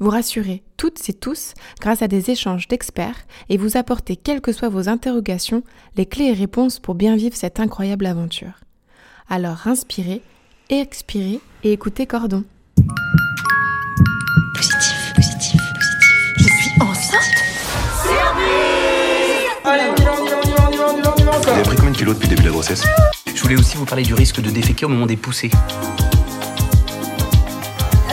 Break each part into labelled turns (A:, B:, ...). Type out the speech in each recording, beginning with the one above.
A: Vous rassurer toutes et tous grâce à des échanges d'experts et vous apporter, quelles que soient vos interrogations, les clés et réponses pour bien vivre cette incroyable aventure. Alors inspirez, expirez et écoutez Cordon.
B: Positif, positif, positif. Je suis enceinte
C: Allez, on y va, on y va, on y va, on y va, on y va, on y va
D: Vous avez pris combien de kilos depuis le début de la grossesse?
E: Je voulais aussi vous parler du risque de déféquer au moment des poussées.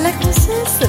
B: La grossesse,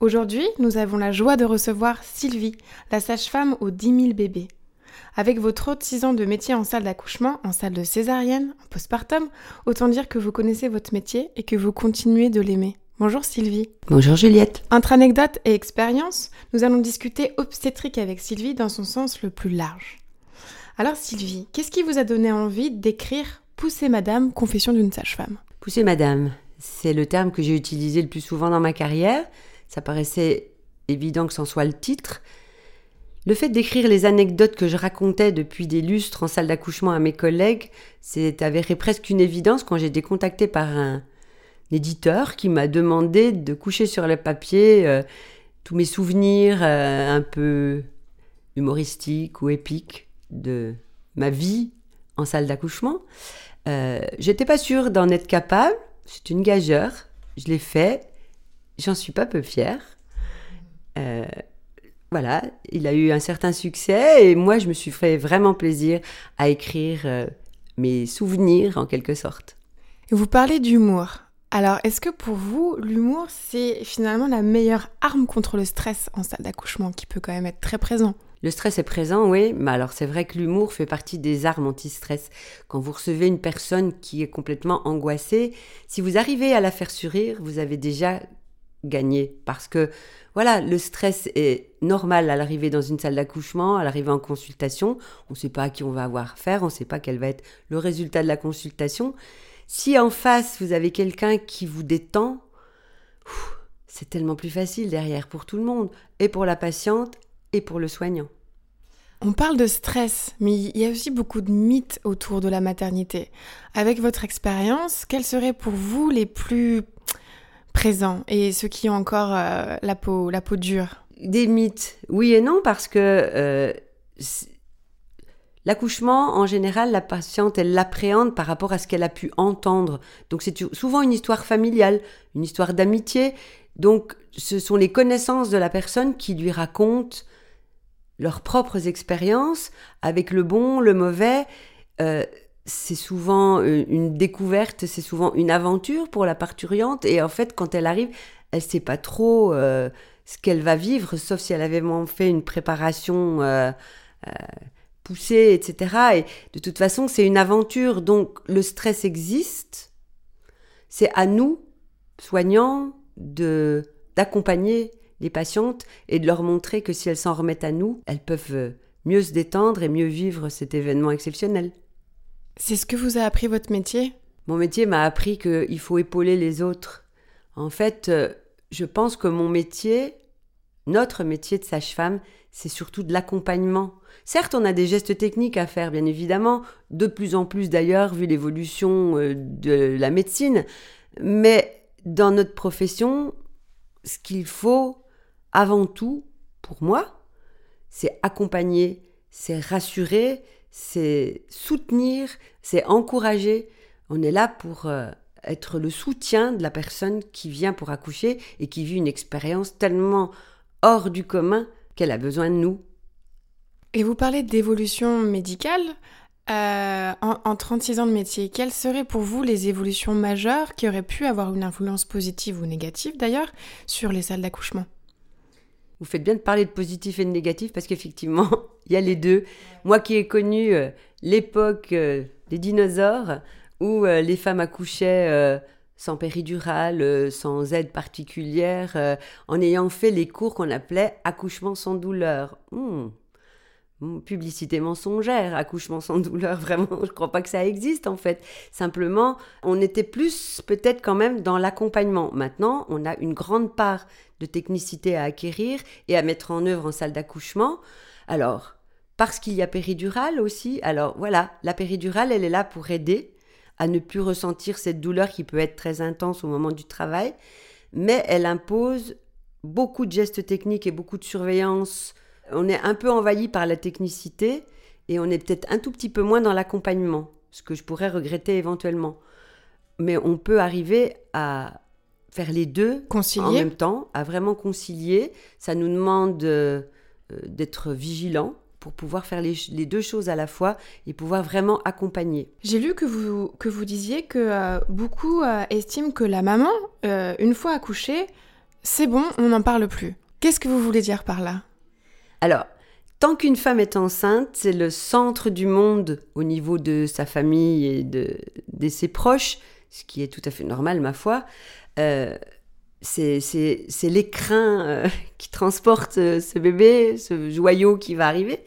A: Aujourd'hui, nous avons la joie de recevoir Sylvie, la sage-femme aux 10 000 bébés. Avec vos 36 ans de métier en salle d'accouchement, en salle de césarienne, en postpartum, autant dire que vous connaissez votre métier et que vous continuez de l'aimer. Bonjour Sylvie.
F: Bonjour Juliette.
A: Entre anecdotes et expériences, nous allons discuter obstétrique avec Sylvie dans son sens le plus large. Alors Sylvie, qu'est-ce qui vous a donné envie d'écrire Pousser Madame, confession d'une sage-femme?
F: Pousser madame, c'est le terme que j'ai utilisé le plus souvent dans ma carrière. Ça paraissait évident que c'en soit le titre. Le fait d'écrire les anecdotes que je racontais depuis des lustres en salle d'accouchement à mes collègues, c'est avéré presque une évidence quand j'ai été contactée par un éditeur qui m'a demandé de coucher sur le papier euh, tous mes souvenirs euh, un peu humoristiques ou épiques de ma vie en salle d'accouchement. Euh, J'étais pas sûre d'en être capable. C'est une gageure. Je l'ai fait. J'en suis pas peu fière. Euh, voilà, il a eu un certain succès et moi je me suis fait vraiment plaisir à écrire euh, mes souvenirs en quelque sorte.
A: Et Vous parlez d'humour. Alors, est-ce que pour vous, l'humour, c'est finalement la meilleure arme contre le stress en salle d'accouchement qui peut quand même être très présent?
F: Le stress est présent, oui, mais alors c'est vrai que l'humour fait partie des armes anti-stress. Quand vous recevez une personne qui est complètement angoissée, si vous arrivez à la faire sourire, vous avez déjà gagné. Parce que, voilà, le stress est normal à l'arrivée dans une salle d'accouchement, à l'arrivée en consultation. On ne sait pas à qui on va avoir affaire, on ne sait pas quel va être le résultat de la consultation. Si en face, vous avez quelqu'un qui vous détend, c'est tellement plus facile derrière pour tout le monde, et pour la patiente, et pour le soignant.
A: On parle de stress, mais il y a aussi beaucoup de mythes autour de la maternité. Avec votre expérience, quels seraient pour vous les plus présents et ceux qui ont encore euh, la, peau, la peau dure
F: Des mythes, oui et non, parce que euh, l'accouchement, en général, la patiente, elle l'appréhende par rapport à ce qu'elle a pu entendre. Donc c'est souvent une histoire familiale, une histoire d'amitié. Donc ce sont les connaissances de la personne qui lui racontent leurs propres expériences, avec le bon, le mauvais. Euh, c'est souvent euh, une découverte, c'est souvent une aventure pour la parturiente. Et en fait, quand elle arrive, elle sait pas trop euh, ce qu'elle va vivre, sauf si elle avait vraiment fait une préparation euh, poussée, etc. Et de toute façon, c'est une aventure. Donc, le stress existe. C'est à nous, soignants, de d'accompagner les patientes et de leur montrer que si elles s'en remettent à nous, elles peuvent mieux se détendre et mieux vivre cet événement exceptionnel.
A: C'est ce que vous a appris votre métier?
F: Mon métier m'a appris qu'il faut épauler les autres. En fait, euh, je pense que mon métier, notre métier de sage-femme, c'est surtout de l'accompagnement. Certes, on a des gestes techniques à faire, bien évidemment, de plus en plus d'ailleurs, vu l'évolution euh, de la médecine, mais dans notre profession, ce qu'il faut avant tout, pour moi, c'est accompagner, c'est rassurer, c'est soutenir, c'est encourager. On est là pour euh, être le soutien de la personne qui vient pour accoucher et qui vit une expérience tellement hors du commun qu'elle a besoin de nous.
A: Et vous parlez d'évolution médicale. Euh, en, en 36 ans de métier, quelles seraient pour vous les évolutions majeures qui auraient pu avoir une influence positive ou négative d'ailleurs sur les salles d'accouchement?
F: Vous faites bien de parler de positif et de négatif parce qu'effectivement, il y a les deux. Moi qui ai connu euh, l'époque euh, des dinosaures où euh, les femmes accouchaient sans péridurale, sans aide particulière, en ayant fait les cours qu'on appelait accouchement sans douleur. Hmm. Publicité mensongère, accouchement sans douleur, vraiment, je crois pas que ça existe en fait. Simplement, on était plus peut-être quand même dans l'accompagnement. Maintenant, on a une grande part de technicité à acquérir et à mettre en œuvre en salle d'accouchement. Alors, parce qu'il y a péridurale aussi, alors voilà, la péridurale, elle est là pour aider à ne plus ressentir cette douleur qui peut être très intense au moment du travail, mais elle impose beaucoup de gestes techniques et beaucoup de surveillance. On est un peu envahi par la technicité et on est peut-être un tout petit peu moins dans l'accompagnement, ce que je pourrais regretter éventuellement. Mais on peut arriver à faire les deux en même temps, à vraiment concilier. Ça nous demande euh, euh, d'être vigilant pour pouvoir faire les, deux choses à la fois et pouvoir vraiment accompagner.
A: J'ai lu que vous, que vous disiez que euh, beaucoup euh, estiment que la maman, une fois accouchée, c'est bon, on n'en parle plus. Qu'est-ce que vous voulez dire par là?
F: Alors, tant qu'une femme est enceinte, c'est le centre du monde au niveau de sa famille et de, ses proches, ce qui est tout à fait normal, ma foi. Euh, c'est l'écrin euh, qui transporte euh, ce bébé, ce joyau qui va arriver.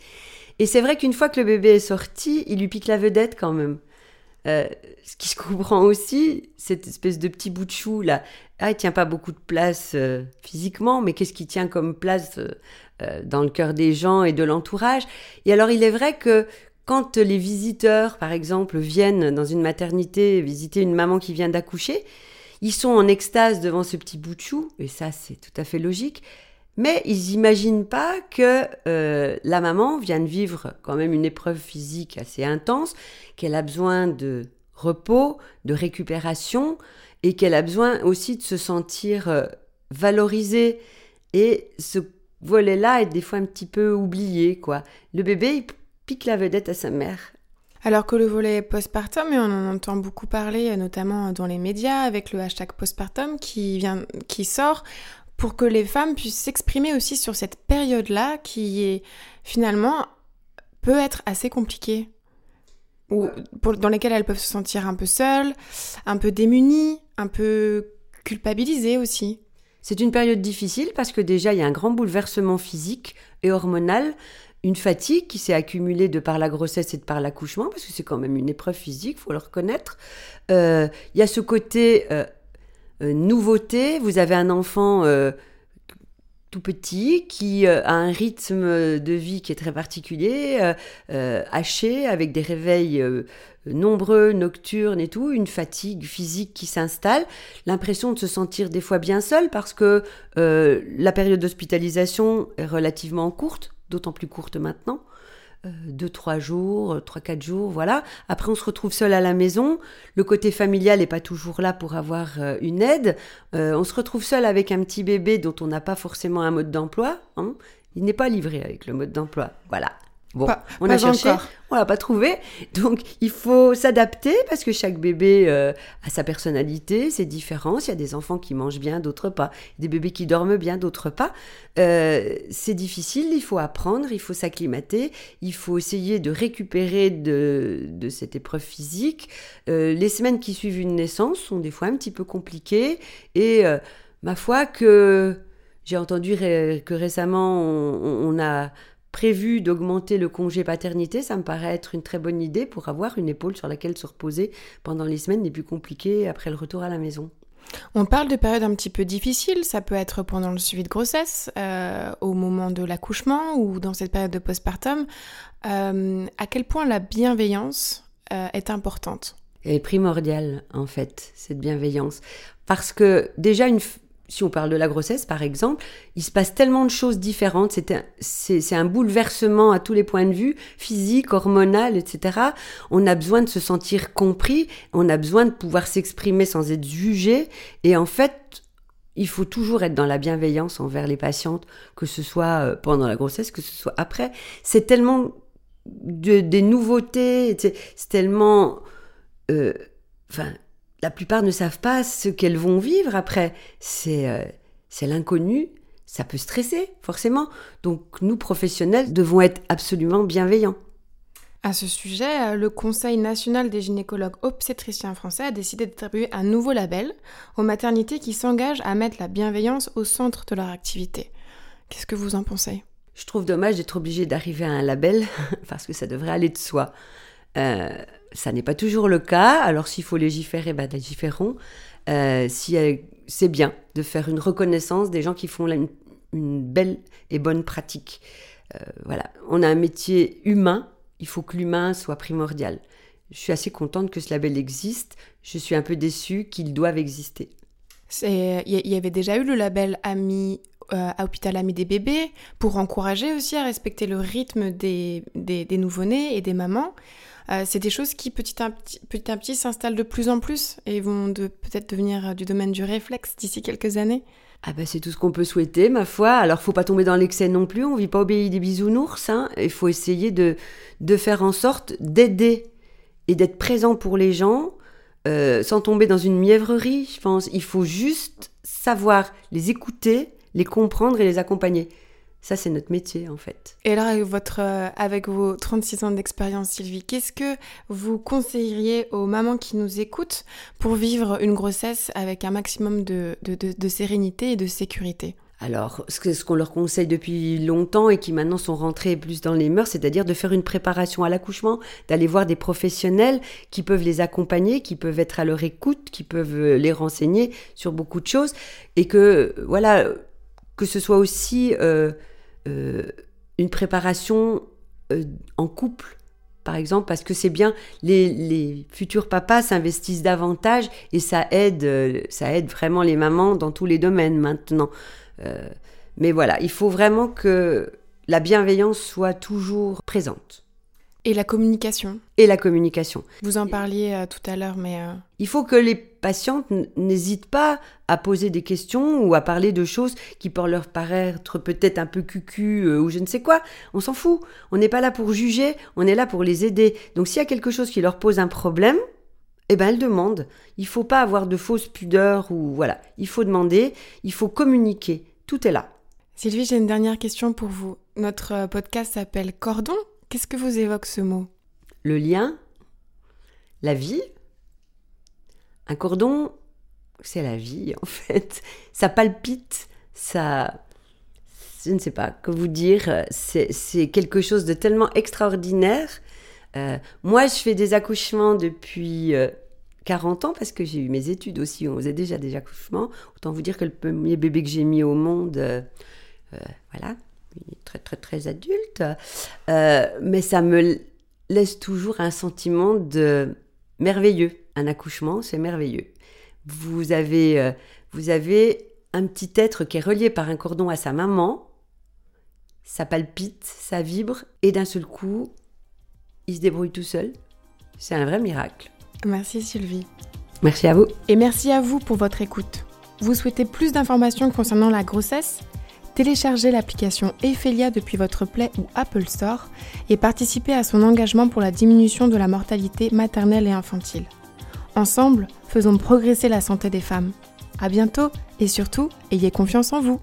F: Et c'est vrai qu'une fois que le bébé est sorti, il lui pique la vedette quand même. Ce qui se comprend aussi, cette espèce de petit bout de chou là, ah, il tient pas beaucoup de place physiquement, mais qu'est-ce qui tient comme place dans le cœur des gens et de l'entourage Et alors, il est vrai que quand les visiteurs, par exemple, viennent dans une maternité visiter une maman qui vient d'accoucher, ils sont en extase devant ce petit bout de chou, et ça, c'est tout à fait logique. Mais ils n'imaginent pas que euh, la maman vient de vivre quand même une épreuve physique assez intense, qu'elle a besoin de repos, de récupération, et qu'elle a besoin aussi de se sentir euh, valorisée. Et ce volet-là est des fois un petit peu oublié, quoi. Le bébé, il pique la vedette à sa mère.
A: Alors que le volet postpartum, on en entend beaucoup parler, notamment dans les médias, avec le hashtag postpartum qui, vient, qui sort, pour que les femmes puissent s'exprimer aussi sur cette période-là qui est finalement peut être assez compliquée. Ou dans lesquelles elles peuvent se sentir un peu seules, un peu démunies, un peu culpabilisées aussi.
F: C'est une période difficile parce que déjà, il y a un grand bouleversement physique et hormonal, une fatigue qui s'est accumulée de par la grossesse et de par l'accouchement, parce que c'est quand même une épreuve physique, faut le reconnaître. Euh, Il y a ce côté euh, euh, nouveauté. Vous avez un enfant petit qui euh, a un rythme de vie qui est très particulier, euh, euh, haché, avec des réveils nombreux, nocturnes et tout, une fatigue physique qui s'installe, l'impression de se sentir des fois bien seul parce que la période d'hospitalisation est relativement courte, d'autant plus courte maintenant. Euh, deux, trois jours, euh, trois, quatre jours, voilà. Après, on se retrouve seul à la maison. Le côté familial n'est pas toujours là pour avoir euh, une aide. On se retrouve seul avec un petit bébé dont on n'a pas forcément un mode d'emploi. hein. Il n'est pas livré avec le mode d'emploi. Voilà. Bon,
A: Pas-
F: on
A: pas
F: a cherché,
A: encore.
F: on l'a pas trouvé. Donc, il faut s'adapter parce que chaque bébé euh, a sa personnalité, ses différences. Il y a des enfants qui mangent bien, d'autres pas. Des bébés qui dorment bien, d'autres pas. Euh, c'est difficile, il faut apprendre, il faut s'acclimater, il faut essayer de récupérer de, de cette épreuve physique. Euh, les semaines qui suivent une naissance sont des fois un petit peu compliquées et ma foi que j'ai entendu ré- que récemment on, on a prévu d'augmenter le congé paternité, ça me paraît être une très bonne idée pour avoir une épaule sur laquelle se reposer pendant les semaines les plus compliquées après le retour à la maison.
A: On parle de périodes un petit peu difficiles, ça peut être pendant le suivi de grossesse, euh, au moment de l'accouchement ou dans cette période de postpartum. Euh, à quel point la bienveillance euh, est importante?
F: Elle est primordiale, en fait, cette bienveillance. Parce que déjà, une si on parle de la grossesse, par exemple, il se passe tellement de choses différentes. C'est un, bouleversement à tous les points de vue, physique, hormonal, etc. On a besoin de se sentir compris, on a besoin de pouvoir s'exprimer sans être jugé. Et en fait, il faut toujours être dans la bienveillance envers les patientes, que ce soit euh, pendant la grossesse, que ce soit après. C'est tellement de- des nouveautés. C'est c'est tellement. euh, Enfin, la plupart ne savent pas ce qu'elles vont vivre après. C'est euh, c'est l'inconnu. Ça peut stresser, forcément. Donc, nous, professionnels, devons être absolument bienveillants.
A: À ce sujet, euh, le Conseil national des gynécologues obstétriciens français a décidé d'attribuer un nouveau label aux maternités qui s'engagent à mettre la bienveillance au centre de leur activité. Qu'est-ce que vous en pensez?
F: Je trouve dommage d'être obligé d'arriver à un label parce que ça devrait aller de soi. Euh, ça n'est pas toujours le cas, alors s'il faut légiférer, ben légiférons. Euh, si euh, c'est bien de faire une reconnaissance des gens qui font une, belle et bonne pratique. Euh, voilà, on a un métier humain, il faut que l'humain soit primordial. Je suis assez contente que ce label existe. Je suis un peu déçue qu'il doive exister.
A: Il y avait déjà eu le label Ami euh, à Hôpital Ami des bébés pour encourager aussi à respecter le rythme des, des, nouveau-nés et des mamans. Euh, c'est des choses qui petit à petit, s'installent de plus en plus et vont peut-être devenir euh, du domaine du réflexe d'ici quelques années.
F: Ah ben c'est tout ce qu'on peut souhaiter, ma foi. Alors faut pas tomber dans l'excès non plus. On vit pas au pays des bisounours. Hein. Il faut essayer de, de faire en sorte d'aider et d'être présent pour les gens sans tomber dans une mièvrerie. Je pense. Il faut juste savoir les écouter, les comprendre et les accompagner. Ça c'est notre métier en fait.
A: Et alors, avec, votre, euh, avec vos 36 ans d'expérience, Sylvie, qu'est-ce que vous conseilleriez aux mamans qui nous écoutent pour vivre une grossesse avec un maximum de, de, de, de sérénité et de sécurité?
F: Alors, ce qu'on leur conseille depuis longtemps et qui maintenant sont rentrés plus dans les mœurs, c'est-à-dire de faire une préparation à l'accouchement, d'aller voir des professionnels qui peuvent les accompagner, qui peuvent être à leur écoute, qui peuvent euh, les renseigner sur beaucoup de choses, et que voilà, que ce soit aussi euh, euh, une préparation euh, en couple. Par exemple, parce que c'est bien, les, les futurs papas s'investissent davantage et ça aide, ça aide vraiment les mamans dans tous les domaines maintenant. Mais voilà, il faut vraiment que la bienveillance soit toujours présente.
A: Et la communication
F: Et la communication.
A: Vous en parliez tout à l'heure, mais
F: Il faut que les patientes n- n'hésitent pas à poser des questions ou à parler de choses qui peuvent leur paraître peut-être un peu cucu euh, ou je ne sais quoi. On s'en fout. On n'est pas là pour juger, on est là pour les aider. Donc s'il y a quelque chose qui leur pose un problème, eh ben elles demandent. Il faut pas avoir de fausses pudeurs ou voilà. Il faut demander, il faut communiquer. Tout est là.
A: Sylvie, j'ai une dernière question pour vous. Notre euh, podcast s'appelle Cordon. Qu'est-ce que vous évoque ce mot?
F: Le lien, la vie? Un cordon, c'est la vie en fait. Ça palpite, ça... Je ne sais pas que vous dire. C'est quelque chose de tellement extraordinaire. Euh, moi, je fais des accouchements depuis euh, 40 ans parce que j'ai eu mes études aussi. On faisait déjà des accouchements. Autant vous dire que le premier bébé que j'ai mis au monde, euh, euh, voilà, il est très très très adulte. Euh, mais ça me laisse toujours un sentiment de merveilleux. Un accouchement, c'est merveilleux. Vous avez, euh, vous avez un petit être qui est relié par un cordon à sa maman. Ça palpite, ça vibre, et d'un seul coup, il se débrouille tout seul. C'est un vrai miracle.
A: Merci Sylvie.
F: Merci à vous.
A: Et merci à vous pour votre écoute. Vous souhaitez plus d'informations concernant la grossesse? Téléchargez l'application Ephelia depuis votre Play ou Apple Store et participez à son engagement pour la diminution de la mortalité maternelle et infantile. Ensemble, faisons progresser la santé des femmes. À bientôt et surtout, ayez confiance en vous.